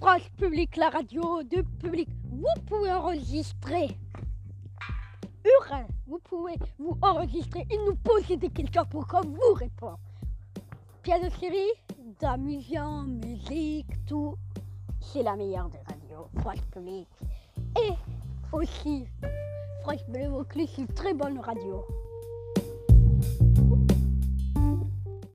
France Public, la radio de public. Vous pouvez enregistrer. Urin, vous pouvez vous enregistrer et nous poser des questions pour qu'on vous répond. Pièce de série, d'amusant, musique, tout. C'est la meilleure des radios, France Public. Et aussi, France Bleu Vaucluse, c'est une très bonne radio.